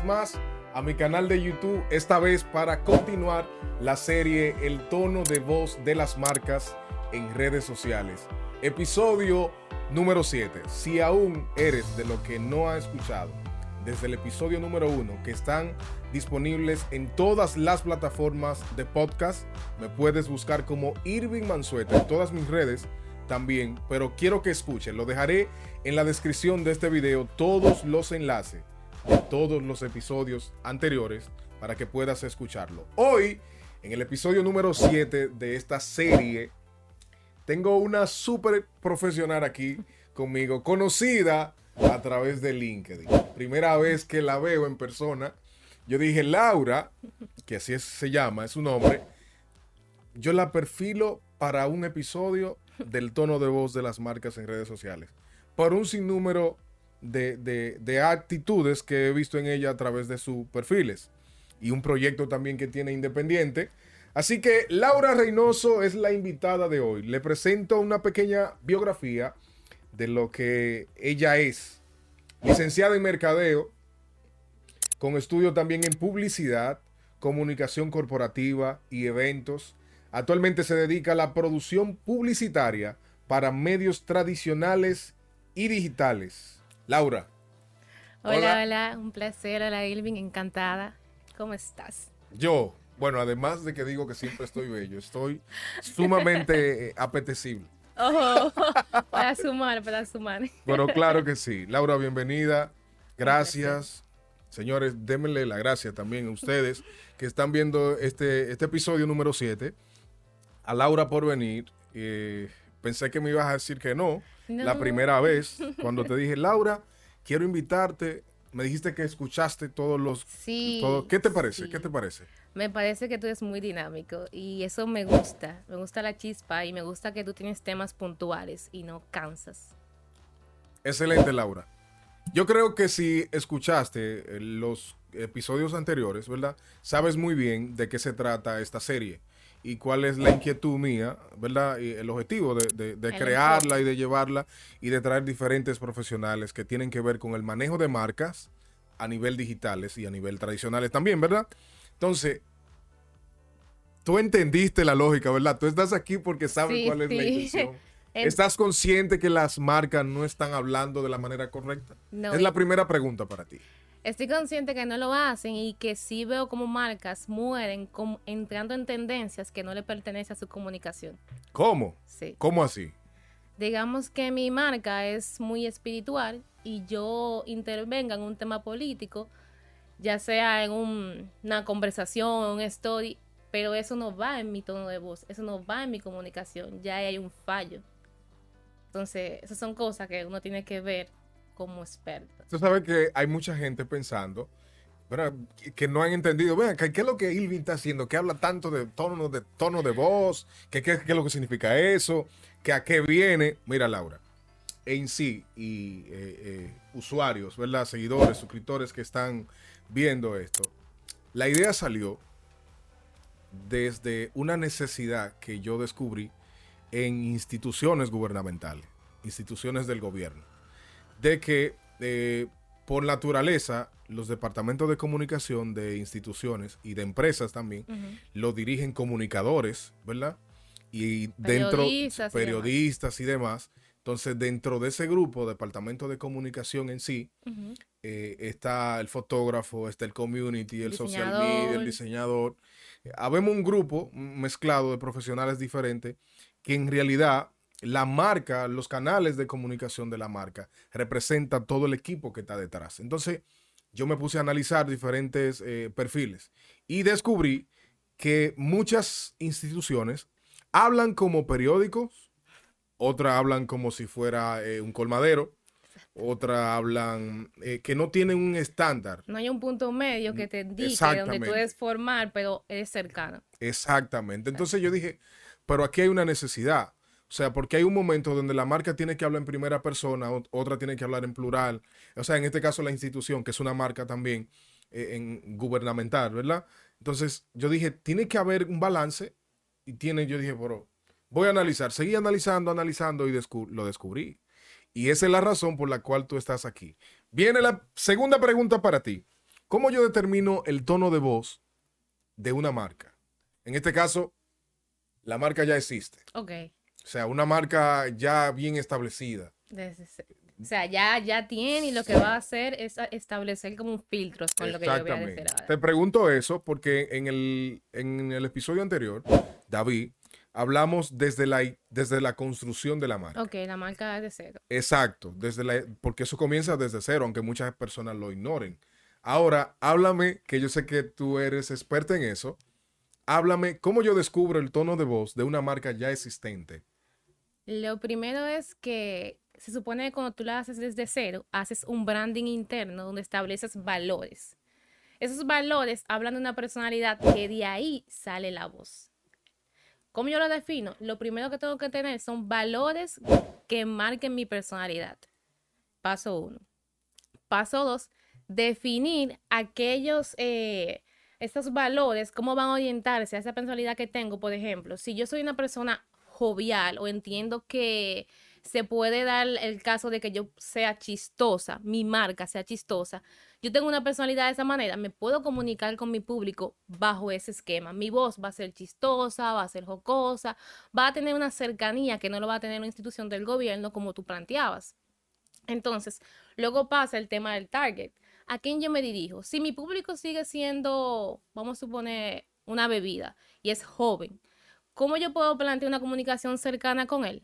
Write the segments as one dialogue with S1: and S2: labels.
S1: más a mi canal de YouTube, esta vez para continuar la serie El tono de voz de las marcas en redes sociales. Episodio número 7. Si aún eres de lo que no ha escuchado desde el episodio número 1, que están disponibles en todas las plataformas de podcast, me puedes buscar como Irving Mansueta en todas mis redes también, pero quiero que escuchen, lo dejaré en la descripción de este video todos los enlaces todos los episodios anteriores para que puedas escucharlo. Hoy, en el episodio número 7 de esta serie, tengo una súper profesional aquí conmigo, conocida a través de LinkedIn. Primera vez que la veo en persona. Yo dije, Laura, que así se llama, es su nombre, yo la perfilo para un episodio del tono de voz de las marcas en redes sociales. Por un sinnúmero de, actitudes que he visto en ella a través de sus perfiles. Y un proyecto también que tiene independiente. Así que Laura Reynoso es la invitada de hoy. Le presento una pequeña biografía de lo que ella es. Licenciada en Mercadeo, con estudio también en Publicidad, Comunicación Corporativa y Eventos. Actualmente se dedica a la producción publicitaria para medios tradicionales y digitales. Laura.
S2: Hola, hola, un placer. Hola, Ilvin, encantada. ¿Cómo estás?
S1: Yo, bueno, además de que digo que siempre estoy bello, estoy sumamente eh, apetecible.
S2: Oh, para sumar, para sumar.
S1: Bueno, claro que sí. Laura, bienvenida. Gracias. Señores, démenle la gracia también a ustedes que están viendo este, este episodio número 7 a Laura por venir. Eh, pensé que me ibas a decir que no, la primera vez, cuando te dije, Laura, quiero invitarte. Me dijiste que escuchaste todos los...
S2: Sí.
S1: ¿Qué te parece? ¿Qué te parece?
S2: Me parece que tú eres muy dinámico y eso me gusta. Me gusta la chispa y me gusta que tú tienes temas puntuales y no cansas.
S1: Excelente, Laura. Yo creo que si escuchaste los episodios anteriores, ¿verdad? Sabes muy bien de qué se trata esta serie y cuál es la inquietud mía, ¿verdad? Y el objetivo de, crearla y de llevarla y de traer diferentes profesionales que tienen que ver con el manejo de marcas a nivel digitales y a nivel tradicionales también, ¿verdad? Entonces, tú entendiste la lógica, ¿verdad? Tú estás aquí porque sabes cuál es la intención. ¿Estás consciente que las marcas no están hablando de la manera correcta? No, es la primera pregunta para ti.
S2: Estoy consciente que no lo hacen y que sí veo como marcas mueren entrando en tendencias que no le pertenecen a su comunicación.
S1: ¿Cómo?
S2: Sí.
S1: ¿Cómo así?
S2: Digamos que mi marca es muy espiritual y yo intervenga en un tema político, ya sea en una conversación, un story, pero eso no va en mi tono de voz, eso no va en mi comunicación, ya hay un fallo. Entonces, esas son cosas que uno tiene que ver como experto.
S1: Tú sabes que hay mucha gente pensando que no han entendido. Vean, ¿qué es lo que Ilvin está haciendo? Que habla tanto de tono de, tono de voz, ¿Qué, es lo que significa eso, que a qué viene. Mira, Laura, en sí, y eh, eh, usuarios, ¿verdad? Seguidores, suscriptores que están viendo esto, la idea salió desde una necesidad que yo descubrí en instituciones gubernamentales, instituciones del gobierno de que eh, por naturaleza los departamentos de comunicación de instituciones y de empresas también lo dirigen comunicadores, ¿verdad? Y dentro periodistas, y, demás. Entonces, dentro de ese grupo, departamento de comunicación en sí, eh, está el fotógrafo, está el community, el social media, el diseñador. habemos un grupo mezclado de profesionales diferentes que en realidad la marca, los canales de comunicación de la marca, representa todo el equipo que está detrás. Entonces, yo me puse a analizar diferentes eh, perfiles y descubrí que muchas instituciones hablan como periódicos, otras hablan como si fuera eh, un colmadero, otras hablan eh, que no tienen un estándar.
S2: No hay un punto medio que te indique donde tú debes formar, pero es cercano.
S1: Exactamente. Entonces yo dije, pero aquí hay una necesidad. O sea, porque hay un momento donde la marca tiene que hablar en primera persona, otra tiene que hablar en plural. O sea, en este caso la institución, que es una marca también eh, en gubernamental, ¿verdad? Entonces yo dije, tiene que haber un balance y tiene, yo dije, pero voy a analizar. Seguí analizando, analizando y lo descubrí. Y esa es la razón por la cual tú estás aquí. Viene la segunda pregunta para ti. ¿Cómo yo determino el tono de voz de una marca? En este caso, la marca ya existe.
S2: Ok.
S1: O sea, una marca ya bien establecida.
S2: Desde o sea, ya, ya tiene y lo que va a hacer es establecer como un filtro con lo que yo voy a decir ahora.
S1: Te pregunto eso porque en el, en el episodio anterior, David, hablamos desde la, desde la construcción de la marca.
S2: Ok, la marca es de cero.
S1: Exacto, desde la, porque eso comienza desde cero, aunque muchas personas lo ignoren. Ahora, háblame, que yo sé que tú eres experta en eso. Háblame cómo yo descubro el tono de voz de una marca ya existente.
S2: Lo primero es que se supone que cuando tú la haces desde cero, haces un branding interno donde estableces valores. Esos valores hablan de una personalidad que de ahí sale la voz. ¿Cómo yo lo defino? Lo primero que tengo que tener son valores que marquen mi personalidad. Paso uno. Paso dos, definir aquellos, eh, estos valores, cómo van a orientarse a esa personalidad que tengo. Por ejemplo, si yo soy una persona jovial o entiendo que se puede dar el caso de que yo sea chistosa, mi marca sea chistosa, yo tengo una personalidad de esa manera, me puedo comunicar con mi público bajo ese esquema. Mi voz va a ser chistosa, va a ser jocosa, va a tener una cercanía que no lo va a tener una institución del gobierno como tú planteabas. Entonces, luego pasa el tema del target. ¿A quién yo me dirijo? Si mi público sigue siendo, vamos a suponer, una bebida y es joven, ¿cómo yo puedo plantear una comunicación cercana con él?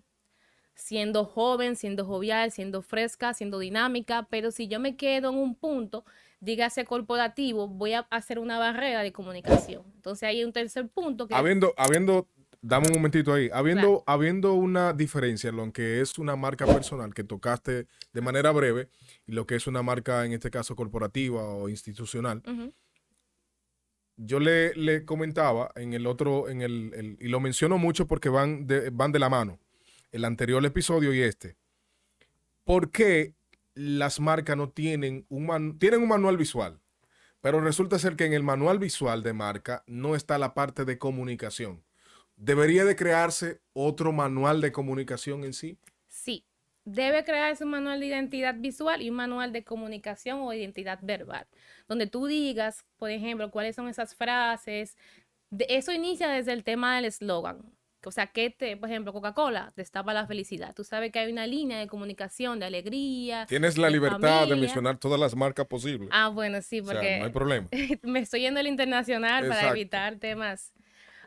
S2: Siendo joven, siendo jovial, siendo fresca, siendo dinámica, pero si yo me quedo en un punto, dígase corporativo, voy a hacer una barrera de comunicación. Entonces hay un tercer punto que...
S1: Habiendo, habiendo, dame un momentito ahí, habiendo,
S2: Claro.
S1: habiendo una diferencia en lo que es una marca personal que tocaste de manera breve y lo que es una marca, en este caso, corporativa o institucional.
S2: Ujú,
S1: Yo le, le comentaba en el otro, en el, el- y lo menciono mucho porque van de, van de la mano, el anterior episodio y este. ¿Por qué las marcas no tienen un, man- tienen un manual visual? Pero resulta ser que en el manual visual de marca no está la parte de comunicación. ¿Debería de crearse otro manual de comunicación en sí?
S2: Debe crearse un manual de identidad visual y un manual de comunicación o identidad verbal, donde tú digas, por ejemplo, cuáles son esas frases. De, eso inicia desde el tema del eslogan. O sea, que te, por ejemplo, Coca-Cola destapa la felicidad. Tú sabes que hay una línea de comunicación, de alegría.
S1: Tienes la
S2: de
S1: libertad de mencionar todas las marcas posibles.
S2: Ah, bueno, sí,
S1: o sea,
S2: porque
S1: no hay problema.
S2: me estoy yendo al internacional para evitar temas.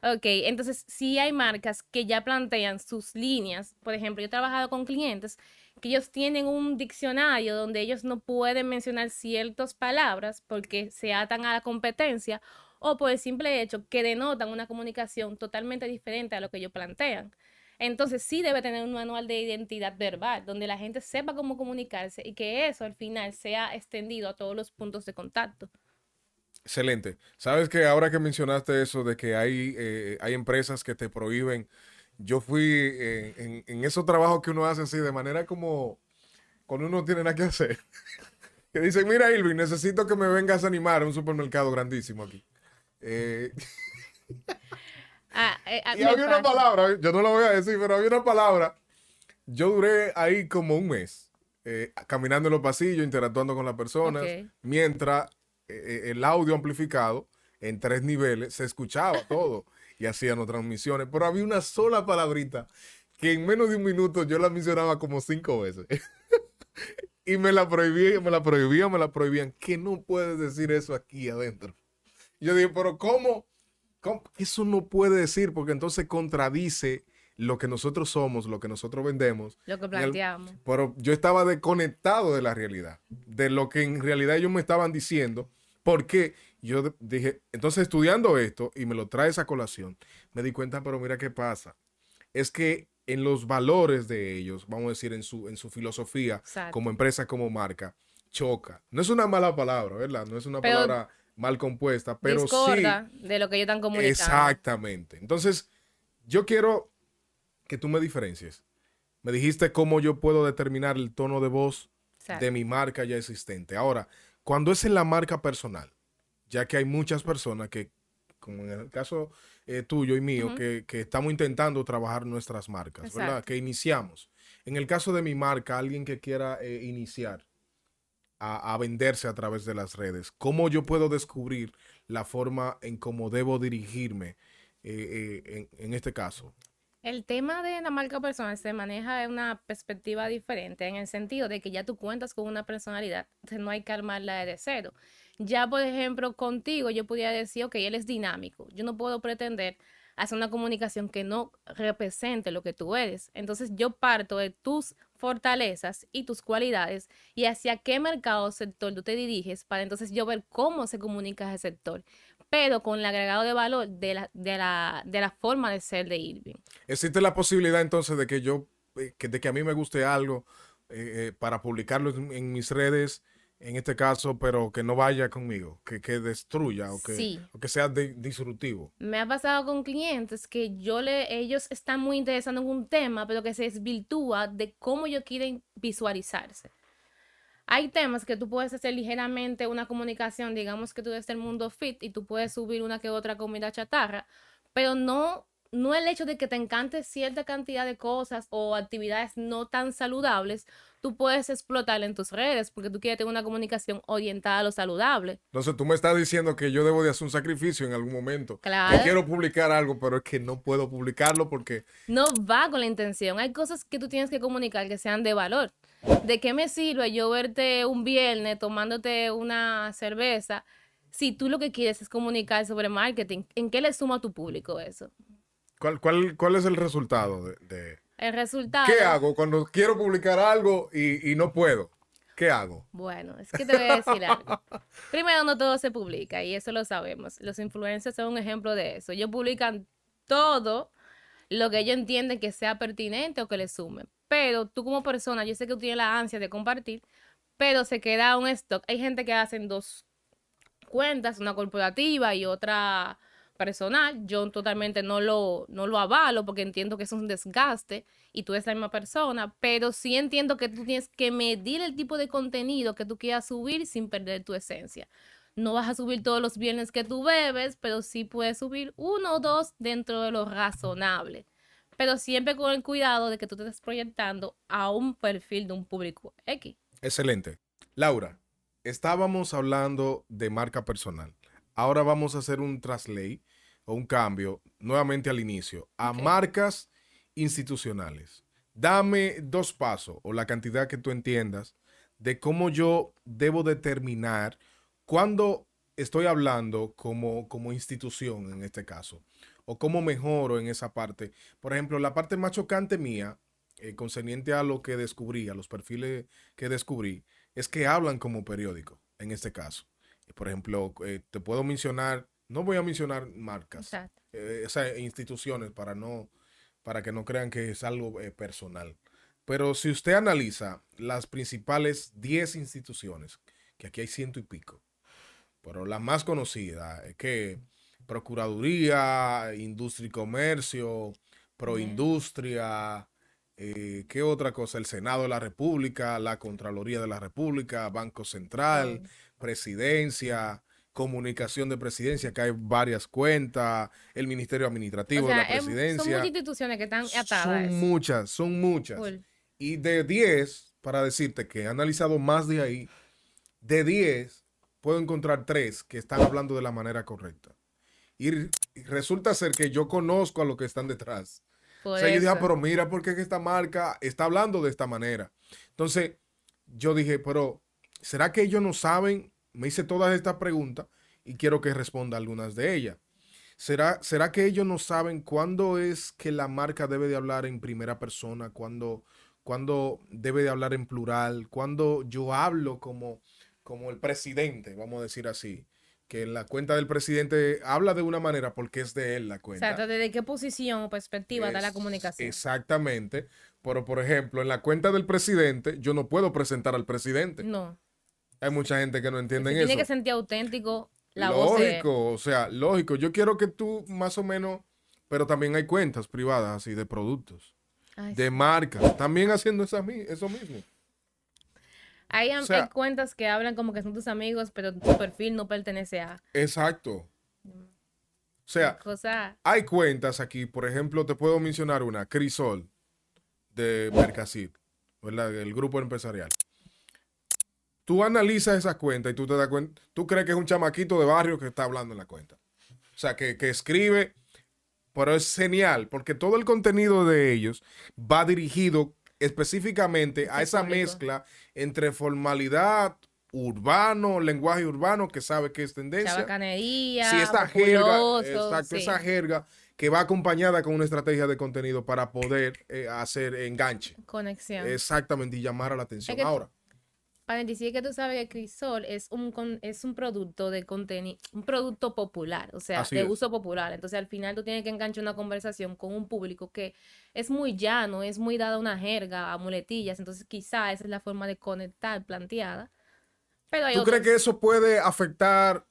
S2: Ok, entonces sí hay marcas que ya plantean sus líneas. Por ejemplo, yo he trabajado con clientes que ellos tienen un diccionario donde ellos no pueden mencionar ciertas palabras porque se atan a la competencia o por el simple hecho que denotan una comunicación totalmente diferente a lo que ellos plantean. Entonces sí debe tener un manual de identidad verbal donde la gente sepa cómo comunicarse y que eso al final sea extendido a todos los puntos de contacto.
S1: Excelente. Sabes que ahora que mencionaste eso de que hay, eh, hay empresas que te prohíben, yo fui eh, en, en esos trabajos que uno hace así de manera como cuando uno no tiene nada que hacer. que dicen, mira Irving, necesito que me vengas a animar a un supermercado grandísimo aquí. Eh,
S2: Ah, eh, ah,
S1: y había una palabra, yo no la voy a decir, pero había una palabra. Yo duré ahí como un mes, caminando en los pasillos, interactuando con las personas, mientras el audio amplificado en tres niveles se escuchaba todo y hacían transmisiones. Pero había una sola palabrita que en menos de un minuto yo la mencionaba como cinco veces. y me la prohibían, me la prohibían, me la prohibían. Que no puedes decir eso aquí adentro. Yo dije, pero ¿cómo? ¿Cómo? Eso no puede decir porque entonces contradice lo que nosotros somos, lo que nosotros vendemos.
S2: Lo que
S1: el-
S2: planteamos.
S1: Pero yo estaba desconectado de la realidad, de lo que en realidad ellos me estaban diciendo, porque yo dije, entonces estudiando esto y me lo trae esa colación, me di cuenta, pero mira qué pasa. Es que en los valores de ellos, vamos a decir, en su, en su filosofía,
S2: Exacto.
S1: como empresa, como marca, choca. No es una mala palabra, ¿verdad? No es una
S2: Pero
S1: palabra mal compuesta, pero sí.
S2: Discorda de lo que ellos están comunicando.
S1: Exactamente. Entonces, yo quiero que tú me diferencies. Me dijiste cómo yo puedo determinar el tono de voz
S2: Exacto.
S1: de mi marca ya existente. Ahora, cuando es en la marca personal, ya que hay muchas personas que, como en el caso eh, tuyo y mío, que, que estamos intentando trabajar nuestras marcas, ¿verdad? Que iniciamos. En el caso de mi marca, alguien que quiera eh, iniciar, a, venderse a través de las redes? ¿Cómo yo puedo descubrir la forma en cómo debo dirigirme eh, eh, en, este caso?
S2: El tema de la marca personal se maneja de una perspectiva diferente, en el sentido de que ya tú cuentas con una personalidad, entonces no hay que armarla desde cero. Ya, por ejemplo, contigo yo podría decir, ok, él es dinámico, yo no puedo pretender hacer una comunicación que no represente lo que tú eres. Entonces yo parto de tus fortalezas y tus cualidades y hacia qué mercado o sector tú te diriges para entonces yo ver cómo se comunica ese sector, pero con el agregado de valor de la, de la, de la forma de ser de Irving.
S1: ¿Existe la posibilidad entonces de que yo, eh, de que a mí me guste algo eh, eh, para publicarlo en mis redes? en este caso, pero que no vaya conmigo, que, que destruya o que, que sea disruptivo.
S2: Me ha pasado con clientes que yo le, ellos están muy interesados en un tema, pero que se desvirtúa de cómo ellos quieren visualizarse. Hay temas que tú puedes hacer ligeramente una comunicación, digamos que tú eres el mundo fit y tú puedes subir una que otra comida chatarra, pero no no el hecho de que te encante cierta cantidad de cosas o actividades no tan saludables, tú puedes explotar en tus redes porque tú quieres tener una comunicación orientada a lo saludable.
S1: Entonces tú me estás diciendo que yo debo de hacer un sacrificio en algún momento. Claro. Que quiero publicar algo, pero es que no puedo publicarlo porque...
S2: No va con la intención. Hay cosas que tú tienes que comunicar que sean de valor. ¿De qué me sirve yo verte un viernes tomándote una cerveza si tú lo que quieres es comunicar sobre marketing? ¿En qué le suma a tu público eso?
S1: ¿Cuál, cuál, cuál es el resultado de,
S2: El resultado.
S1: ¿Qué hago cuando quiero publicar algo y, no puedo? ¿Qué hago?
S2: Bueno, es que te voy a decir algo. Primero, no todo se publica y eso lo sabemos. Los influencers son un ejemplo de eso. Ellos publican todo lo que ellos entienden que sea pertinente o que les sume. Pero tú como persona, yo sé que tú tienes la ansia de compartir, pero se queda un stock. Hay gente que hacen dos cuentas, una corporativa y otra personal, yo totalmente no lo, no lo avalo porque entiendo que es un desgaste y tú eres la misma persona, pero sí entiendo que tú tienes que medir el tipo de contenido que tú quieras subir sin perder tu esencia. No vas a subir todos los viernes que tú bebes, pero sí puedes subir uno o dos dentro de lo razonable. Pero siempre con el cuidado de que tú te estés proyectando a un perfil de un público X.
S1: Excelente. Laura, estábamos hablando de marca personal. Ahora vamos a hacer un traslate o un cambio nuevamente al inicio a marcas institucionales. Dame dos pasos o la cantidad que tú entiendas de cómo yo debo determinar cuándo estoy hablando como, como institución en este caso o cómo mejoro en esa parte. Por ejemplo, la parte más chocante mía, eh, concerniente a lo que descubrí, a los perfiles que descubrí, es que hablan como periódico en este caso. Por ejemplo, eh, te puedo mencionar no voy a mencionar marcas, eh, esas instituciones para no para que no crean que es algo eh, personal. Pero si usted analiza las principales 10 instituciones, que aquí hay ciento y pico, pero la más conocida es que Procuraduría, Industria y Comercio, Proindustria, eh, ¿qué otra cosa? El Senado de la República, la Contraloría de la República, Banco Central, Presidencia, comunicación de presidencia, que hay varias cuentas, el Ministerio Administrativo de la Presidencia. son
S2: muchas instituciones que están atadas.
S1: Son muchas, son muchas. Y de 10, para decirte que he analizado más de ahí, de 10 puedo encontrar 3 que están hablando de la manera correcta. Y resulta ser que yo conozco a los que están detrás. o sea, yo dije, ah, pero mira, ¿por qué esta marca está hablando de esta manera? Entonces, yo dije, pero ¿será que ellos no saben me hice todas estas preguntas y quiero que responda algunas de ellas. ¿Será, ¿Será que ellos no saben cuándo es que la marca debe de hablar en primera persona, cuándo, cuándo debe de hablar en plural, cuándo yo hablo como, como el presidente, vamos a decir así? Que en la cuenta del presidente habla de una manera porque es de él la cuenta.
S2: Exacto, ¿desde qué posición o perspectiva da la comunicación?
S1: Exactamente. Pero, por ejemplo, en la cuenta del presidente, yo no puedo presentar al presidente.
S2: No.
S1: Hay mucha gente que no entiende eso.
S2: Tiene que sentir auténtico la
S1: voz. Lógico, o sea, lógico. Yo quiero que tú más o menos, pero también hay cuentas privadas así de productos, de marcas, también haciendo eso mismo.
S2: Hay, hay, cuentas que hablan como que son tus amigos, pero tu perfil no pertenece a.
S1: Exacto. O sea, hay cuentas aquí, por ejemplo, te puedo mencionar una, Crisol, de Mercasit, ¿verdad? El grupo empresarial tú analizas esa cuenta y tú te das cuenta, tú crees que es un chamaquito de barrio que está hablando en la cuenta. O sea, que, que escribe, pero es genial, porque todo el contenido de ellos va dirigido específicamente a esa mezcla entre formalidad urbano, lenguaje urbano, que sabe que es tendencia.
S2: Chabacanería,
S1: Sí, esta jerga, exacto,
S2: sí.
S1: esa jerga que va acompañada con una estrategia de contenido para poder eh, hacer enganche.
S2: conexión.
S1: Exactamente, y llamar a la atención.
S2: Es que tú-
S1: Ahora,
S2: Paréntesis, es que tú sabes que Crisol es un, con- es un producto de contenido, un producto popular, o sea,
S1: Así
S2: de
S1: es.
S2: uso popular. Entonces, al final tú tienes que enganchar una conversación con un público que es muy llano, es muy dado a una jerga, a muletillas. Entonces, quizá esa es la forma de conectar planteada. Pero hay
S1: ¿tú crees que eso puede afectar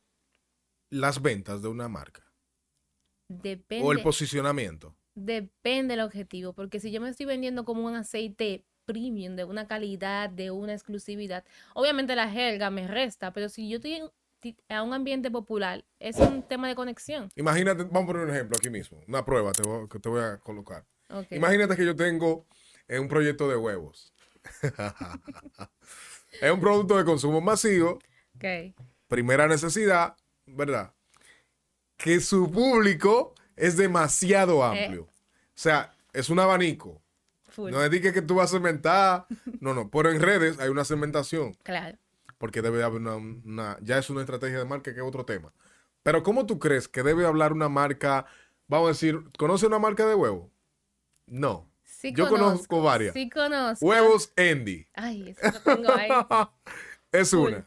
S1: las ventas de una marca?
S2: depende,
S1: O el posicionamiento.
S2: depende del objetivo, porque si yo me estoy vendiendo como un aceite premium, de una calidad, de una exclusividad, obviamente la jerga me resta, pero si yo estoy a un ambiente popular, es un tema de conexión.
S1: Imagínate, vamos a poner un ejemplo aquí mismo, una prueba te voy- que te voy a colocar. Imagínate que yo tengo eh, un proyecto de huevos. es un producto de consumo masivo, primera necesidad, ¿verdad? Que su público es demasiado amplio. O sea, es un abanico.
S2: Full.
S1: No es de que, tú vas a segmentar. No, no. Pero en redes hay una segmentación.
S2: Claro.
S1: Porque debe haber una, una- Ya es una estrategia de marca que es otro tema. Pero ¿cómo tú crees que debe hablar una marca? Vamos a decir, ¿conoce una marca de huevo? No.
S2: Sí
S1: Yo conozco varias.
S2: Sí conozco.
S1: Huevos Andy.
S2: Ay, eso lo tengo ahí.
S1: es
S2: Full.
S1: una.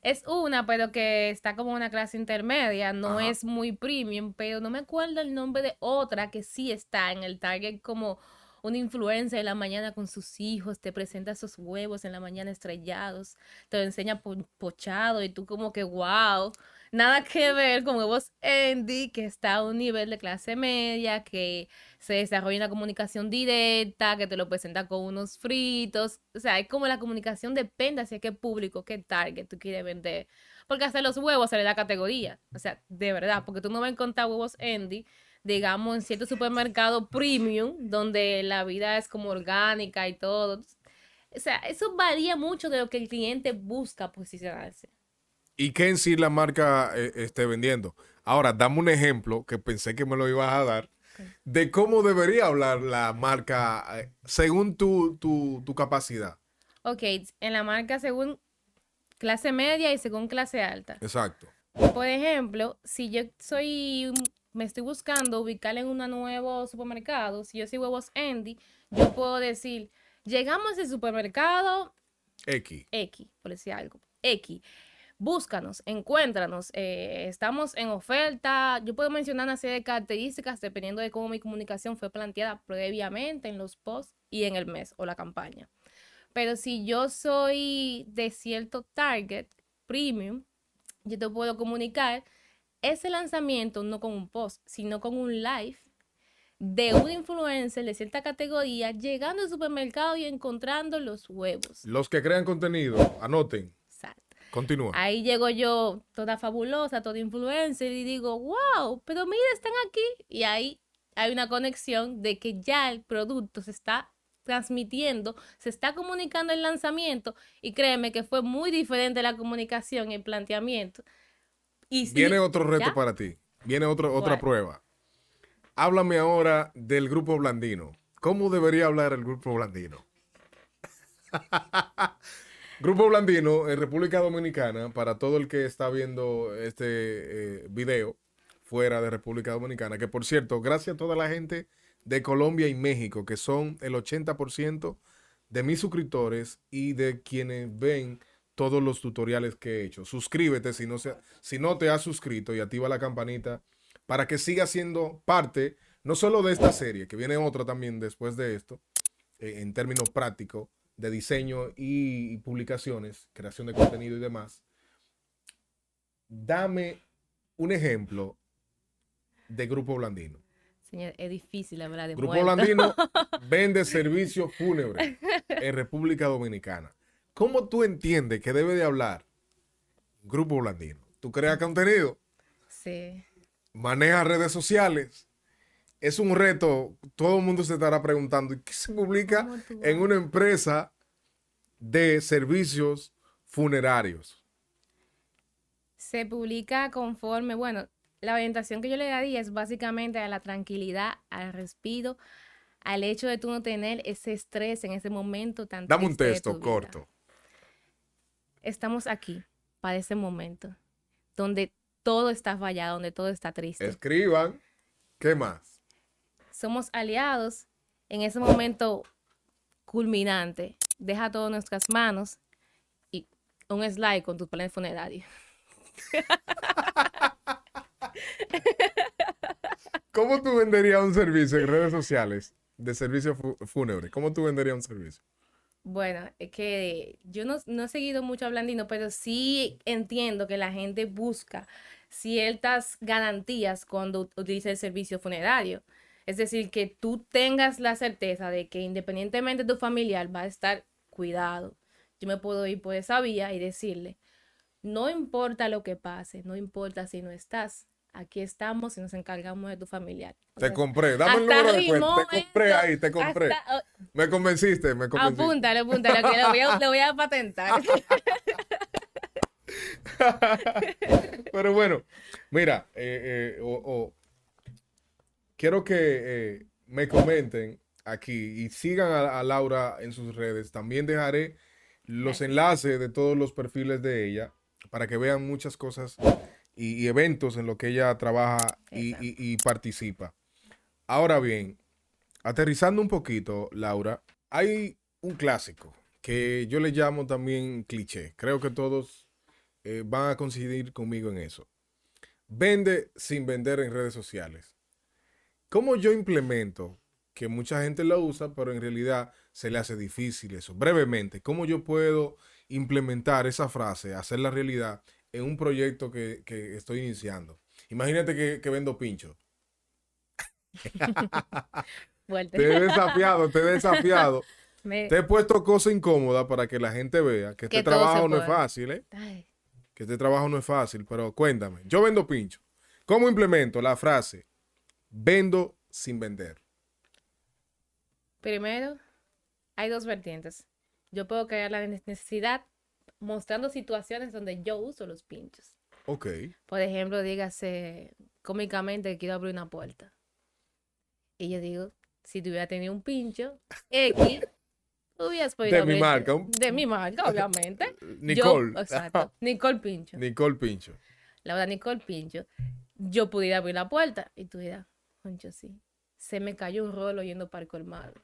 S2: Es una, pero que está como una clase intermedia, no
S1: Ajá.
S2: es muy premium, pero no me acuerdo el nombre de otra que sí está en el Target como una influencer en la mañana con sus hijos, te presenta esos huevos en la mañana estrellados, te lo enseña po- pochado y tú como que wow, nada que ver con huevos Andy, que está a un nivel de clase media, que se desarrolla una comunicación directa, que te lo presenta con unos fritos. O sea, es como la comunicación depende hacia qué público, qué target tú quieres vender. Porque hasta los huevos se le da categoría. O sea, de verdad, porque tú no vas a encontrar huevos Andy, digamos, en cierto supermercado premium, donde la vida es como orgánica y todo. O sea, eso varía mucho de lo que el cliente busca posicionarse.
S1: ¿Y qué en sí la marca eh, esté vendiendo? Ahora, dame un ejemplo que pensé que me lo ibas a dar de cómo debería hablar la marca eh, según tu, tu, tu capacidad.
S2: Ok, en la marca según clase media y según clase alta.
S1: Exacto.
S2: Por ejemplo, si yo soy, un- me estoy buscando ubicar en un nuevo supermercado, si yo soy huevos Andy, yo puedo decir, llegamos al supermercado
S1: X.
S2: X, por decir algo, X. Búscanos, encuéntranos, eh, estamos en oferta. Yo puedo mencionar una serie de características dependiendo de cómo mi comunicación fue planteada previamente en los posts y en el mes o la campaña. Pero si yo soy de cierto target premium, yo te puedo comunicar ese lanzamiento no con un post, sino con un live de un influencer de cierta categoría llegando al supermercado y encontrando los huevos.
S1: Los que crean contenido, anoten.
S2: Exacto.
S1: Continúa.
S2: Ahí llego yo toda fabulosa, toda influencer y digo, wow, pero mira, están aquí. Y ahí hay una conexión de que ya el producto se está transmitiendo, se está comunicando el lanzamiento y créeme que fue muy diferente la comunicación y el planteamiento. Y
S1: Viene otro reto
S2: ¿ya?
S1: para ti. Viene otro, otra prueba. Háblame ahora del grupo Blandino. ¿Cómo debería hablar el grupo Blandino? grupo Blandino en República Dominicana, para todo el que está viendo este eh, video fuera de República Dominicana, que por cierto, gracias a toda la gente de Colombia y México, que son el 80% de mis suscriptores y de quienes ven todos los tutoriales que he hecho. Suscríbete si no, se- si no te has suscrito y activa la campanita para que sigas siendo parte no solo de esta serie, que viene otra también después de esto, eh, en términos prácticos de diseño y, y publicaciones, creación de contenido y demás. Dame un ejemplo de Grupo Blandino.
S2: Señor, es difícil hablar de
S1: Grupo
S2: muerto.
S1: Blandino vende servicios fúnebres en República Dominicana. ¿Cómo tú entiendes que debe de hablar Grupo Blandino? Tú creas contenido,
S2: Sí.
S1: manejas redes sociales. Es un reto. Todo el mundo se estará preguntando, ¿y qué se publica
S2: ¿Cómo tú
S1: en una empresa de servicios funerarios?
S2: Se publica conforme, bueno, la orientación que yo le daría es básicamente a la tranquilidad, al respiro, al hecho de tú no tener ese estrés en ese momento tan
S1: Dame un texto corto.
S2: Estamos aquí para ese momento donde todo está fallado, donde todo está triste.
S1: Escriban. ¿Qué más?
S2: Somos aliados en ese momento culminante. Deja todo en nuestras manos y un slide con tus planes funerarios.
S1: ¿Cómo tú venderías un servicio en redes sociales de servicio fúnebre? ¿Cómo tú venderías un servicio?
S2: Bueno, es que yo no, no he seguido mucho a Blandino, pero sí entiendo que la gente busca ciertas garantías cuando ut- utiliza el servicio funerario. Es decir, que tú tengas la certeza de que independientemente de tu familiar va a estar cuidado. Yo me puedo ir por esa vía y decirle, no importa lo que pase, no importa si no estás, aquí estamos y nos encargamos de tu familiar. O
S1: Te compré. Dame el número de cuenta.
S2: rimó
S1: Te compré ahí, te compré.
S2: hasta-
S1: Me convenciste, me convenciste.
S2: Apúntale, apúntale, que lo voy a, lo voy a patentar.
S1: Pero bueno, mira, eh, eh, o- o- quiero que eh, me comenten aquí y sigan a, a Laura en sus redes. También dejaré los enlaces de todos los perfiles de ella para que vean muchas cosas y, y eventos en los que ella trabaja y,
S2: Exacto.
S1: y- y participa. Ahora bien, aterrizando un poquito, Laura, hay un clásico que yo le llamo también cliché. Creo que todos eh, van a coincidir conmigo en eso. Vende sin vender en redes sociales. ¿Cómo yo implemento que mucha gente lo usa, pero en realidad se le hace difícil eso? Brevemente, ¿cómo yo puedo implementar esa frase, hacerla realidad en un proyecto que, que estoy iniciando? Imagínate que, que vendo pincho. Te he desafiado, te he desafiado.
S2: Me-
S1: Te he puesto cosas incómodas para que la gente vea que este
S2: Que
S1: trabajo no es fácil, ¿eh?
S2: Ay,
S1: que este trabajo no es fácil, pero cuéntame, yo vendo pincho. ¿Cómo implemento la frase vendo sin vender?
S2: Primero, hay dos vertientes. Yo puedo crear la ne- necesidad mostrando situaciones donde yo uso los pinchos.
S1: Ok.
S2: Por ejemplo, dígase cómicamente que quiero abrir una puerta. Y yo digo, si tuviera tenido un pincho, X, hubieras podido
S1: De mi marca,
S2: De mi marca, obviamente.
S1: Nicole.
S2: Yo, exacto. Nicole Pincho.
S1: Nicole Pincho.
S2: la verdad, Nicole Pincho, yo pudiera abrir la puerta y tú dirás, concho, sí, se me cayó un rolo yendo para el colmado.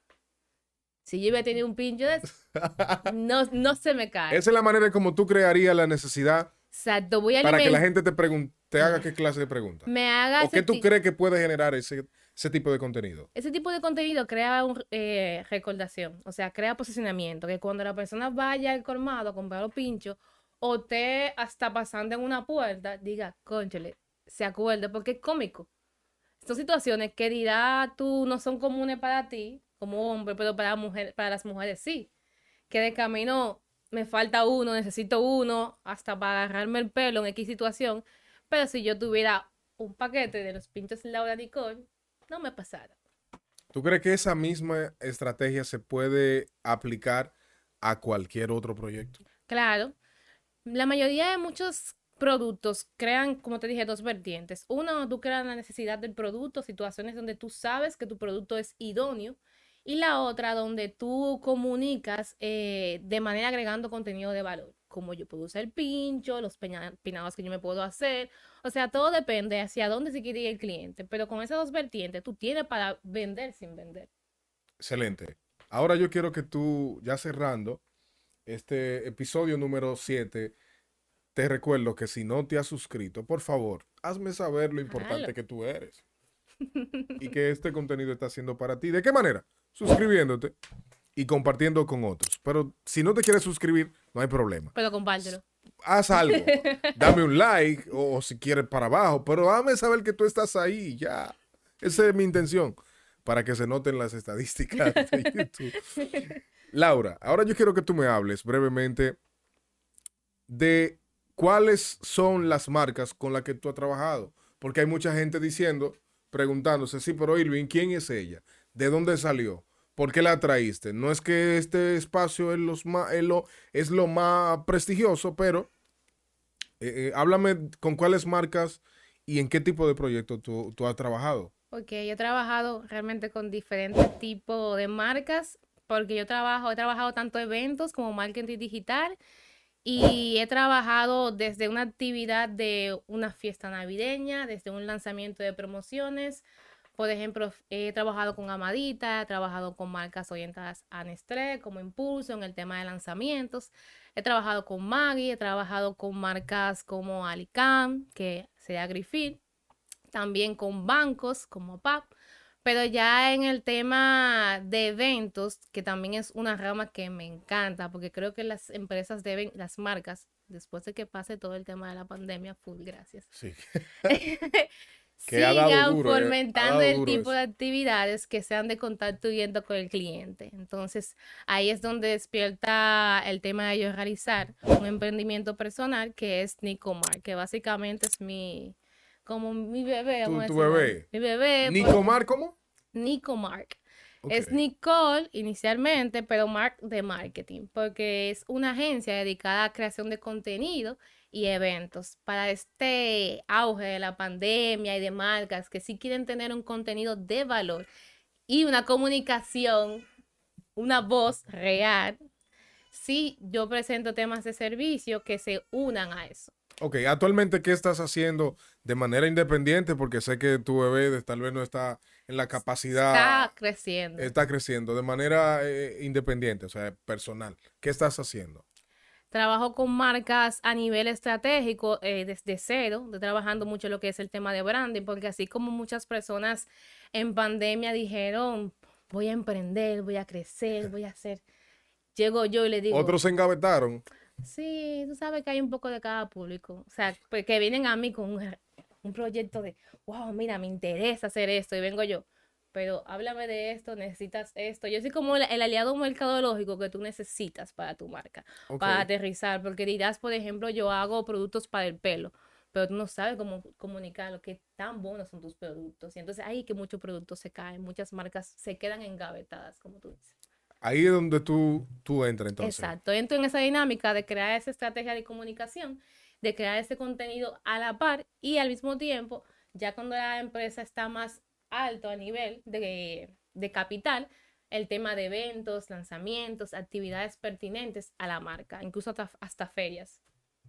S2: Si yo hubiera tenido un pincho de eso, no, no se me cae.
S1: Esa es la manera como tú crearías la necesidad
S2: Exacto, voy a
S1: para que la gente te pregunte, te haga qué clase de pregunta.
S2: me haga
S1: ¿O qué tú crees que puede generar ese, ese tipo de contenido?
S2: Ese tipo de contenido crea un, eh, recordación, o sea, crea posicionamiento, que cuando la persona vaya al colmado a comprar los pinchos o te hasta pasando en una puerta, diga, conchale, se acuerde, porque es cómico. Son situaciones que dirá tú no son comunes para ti como hombre, pero para, mujer, para las mujeres sí. Que de camino me falta uno, necesito uno, hasta para agarrarme el pelo en X situación. Pero si yo tuviera un paquete de los pinchos Laura Nicole, no me pasara.
S1: ¿Tú crees que esa misma estrategia se puede aplicar a cualquier otro proyecto?
S2: Claro. La mayoría de muchos productos crean, como te dije, dos vertientes. Uno, tú creas la necesidad del producto, situaciones donde tú sabes que tu producto es idóneo. Y la otra, donde tú comunicas eh, de manera agregando contenido de valor, como yo puedo usar el pincho, los peinados que yo me puedo hacer. O sea, todo depende hacia dónde se quiere ir el cliente. Pero con esas dos vertientes, tú tienes para vender sin vender.
S1: Excelente. Ahora yo quiero que tú, ya cerrando este episodio número 7, te recuerdo que si no te has suscrito, por favor, hazme saber lo importante que tú eres y que este contenido está haciendo para ti. ¿De qué manera? Suscribiéndote y compartiendo con otros. Pero si no te quieres suscribir, no hay problema.
S2: Pero compártelo.
S1: Haz algo. Dame un like o, o si quieres para abajo, pero hazme saber que tú estás ahí ya. Esa es mi intención para que se noten las estadísticas de YouTube. Laura, ahora yo quiero que tú me hables brevemente de cuáles son las marcas con las que tú has trabajado. Porque hay mucha gente diciendo, preguntándose, sí, pero Irving, ¿quién es ella? ¿De dónde salió? ¿Por qué la traíste? No es que este espacio es, los más, es, lo, es lo más prestigioso, pero eh, eh, háblame con cuáles marcas y en qué tipo de proyectos tú, tú has trabajado.
S2: Ok, yo he trabajado realmente con diferentes tipos de marcas, porque yo trabajo, he trabajado tanto eventos como marketing digital y he trabajado desde una actividad de una fiesta navideña, desde un lanzamiento de promociones. Por ejemplo, he trabajado con Amadita, he trabajado con marcas orientadas a Nestlé, como Impulso, en el tema de lanzamientos. He trabajado con Maggie, he trabajado con marcas como Alicam, que sería Griffith, también con bancos como PAP. Pero ya en el tema de eventos, que también es una rama que me encanta, porque creo que las empresas deben, las marcas, después de que pase todo el tema de la pandemia, full gracias. Sí. sigan eh, fomentando el tipo de actividades que sean de contacto yendo con el cliente. Entonces, ahí es donde despierta el tema de yo realizar un emprendimiento personal que es Nicomar, que básicamente es mi, como mi bebé.
S1: ¿Tu, tu bebé?
S2: Mi bebé.
S1: ¿Nico Mark cómo?
S2: Nico Mark. Es Nicole inicialmente, pero Mark de marketing, porque es una agencia dedicada a creación de contenido y eventos para este auge de la pandemia y de marcas que sí quieren tener un contenido de valor y una comunicación, una voz real. Sí, yo presento temas de servicio que se unan a eso.
S1: Ok, actualmente, ¿qué estás haciendo de manera independiente? Porque sé que tu bebé tal vez no está en la capacidad.
S2: Está creciendo.
S1: Está creciendo de manera eh, independiente, o sea, personal. ¿Qué estás haciendo?
S2: Trabajo con marcas a nivel estratégico eh, desde cero, estoy trabajando mucho lo que es el tema de branding, porque así como muchas personas en pandemia dijeron, voy a emprender, voy a crecer, voy a hacer, llego yo y le digo...
S1: Otros se engavetaron.
S2: Sí, tú sabes que hay un poco de cada público. O sea, pues, que vienen a mí con un, proyecto de, wow, mira, me interesa hacer esto y vengo yo. Pero háblame de esto, necesitas esto. Yo soy como el, aliado mercadológico que tú necesitas para tu marca, para aterrizar. Porque dirás, por ejemplo, yo hago productos para el pelo, pero tú no sabes cómo comunicar lo que tan buenos son tus productos. Y entonces ahí que muchos productos se caen, muchas marcas se quedan engavetadas, como tú dices.
S1: Ahí es donde tú, tú entras entonces.
S2: Exacto, entro en esa dinámica de crear esa estrategia de comunicación, de crear ese contenido a la par y al mismo tiempo, ya cuando la empresa está más alto a nivel de, de capital, el tema de eventos, lanzamientos, actividades pertinentes a la marca, incluso hasta, hasta ferias.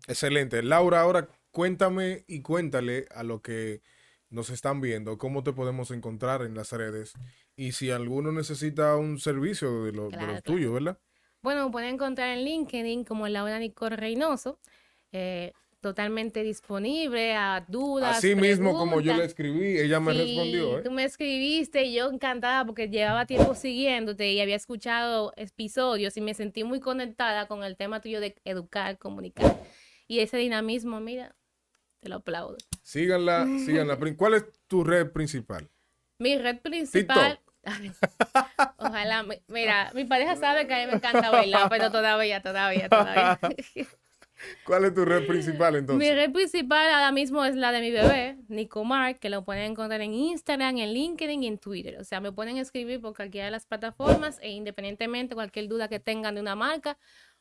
S1: Excelente. Laura, ahora cuéntame y cuéntale a lo que nos están viendo, cómo te podemos encontrar en las redes y si alguno necesita un servicio de, lo, los tuyos, ¿verdad?
S2: Bueno, pueden encontrar en LinkedIn como Laura Nicole Reynoso. Eh, totalmente disponible a dudas.
S1: Así mismo como yo le escribí, ella me respondió. ¿eh?
S2: Tú me escribiste y yo encantada porque llevaba tiempo siguiéndote y había escuchado episodios y me sentí muy conectada con el tema tuyo de educar, comunicar. Y ese dinamismo, mira, te lo aplaudo.
S1: Síganla, síganla. ¿Cuál es tu red principal?
S2: Mi red principal. Ojalá, mira, mi pareja sabe que a mí me encanta bailar, pero todavía, todavía, todavía.
S1: ¿Cuál es tu red principal entonces?
S2: Mi red principal ahora mismo es la de mi bebé, Nico Mark, que lo pueden encontrar en Instagram, en LinkedIn y en Twitter. O sea, me pueden escribir por cualquiera de las plataformas e independientemente cualquier duda que tengan de una marca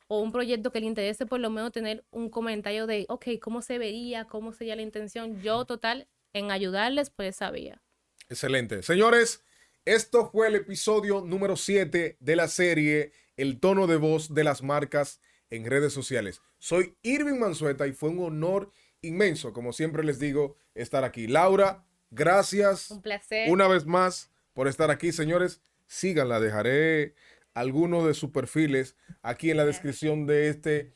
S2: o un proyecto que le interese, por lo menos tener un comentario de, ok, ¿cómo se vería? ¿Cómo sería la intención? Yo total en ayudarles por esa vía.
S1: Excelente. Señores, esto fue el episodio número 7 de la serie El tono de voz de las marcas en redes sociales. Soy Irving Mansueta y fue un honor inmenso, como siempre les digo, estar aquí. Laura, gracias.
S2: Un placer.
S1: Una vez más por estar aquí, señores. Síganla, dejaré algunos de sus perfiles aquí en la descripción de este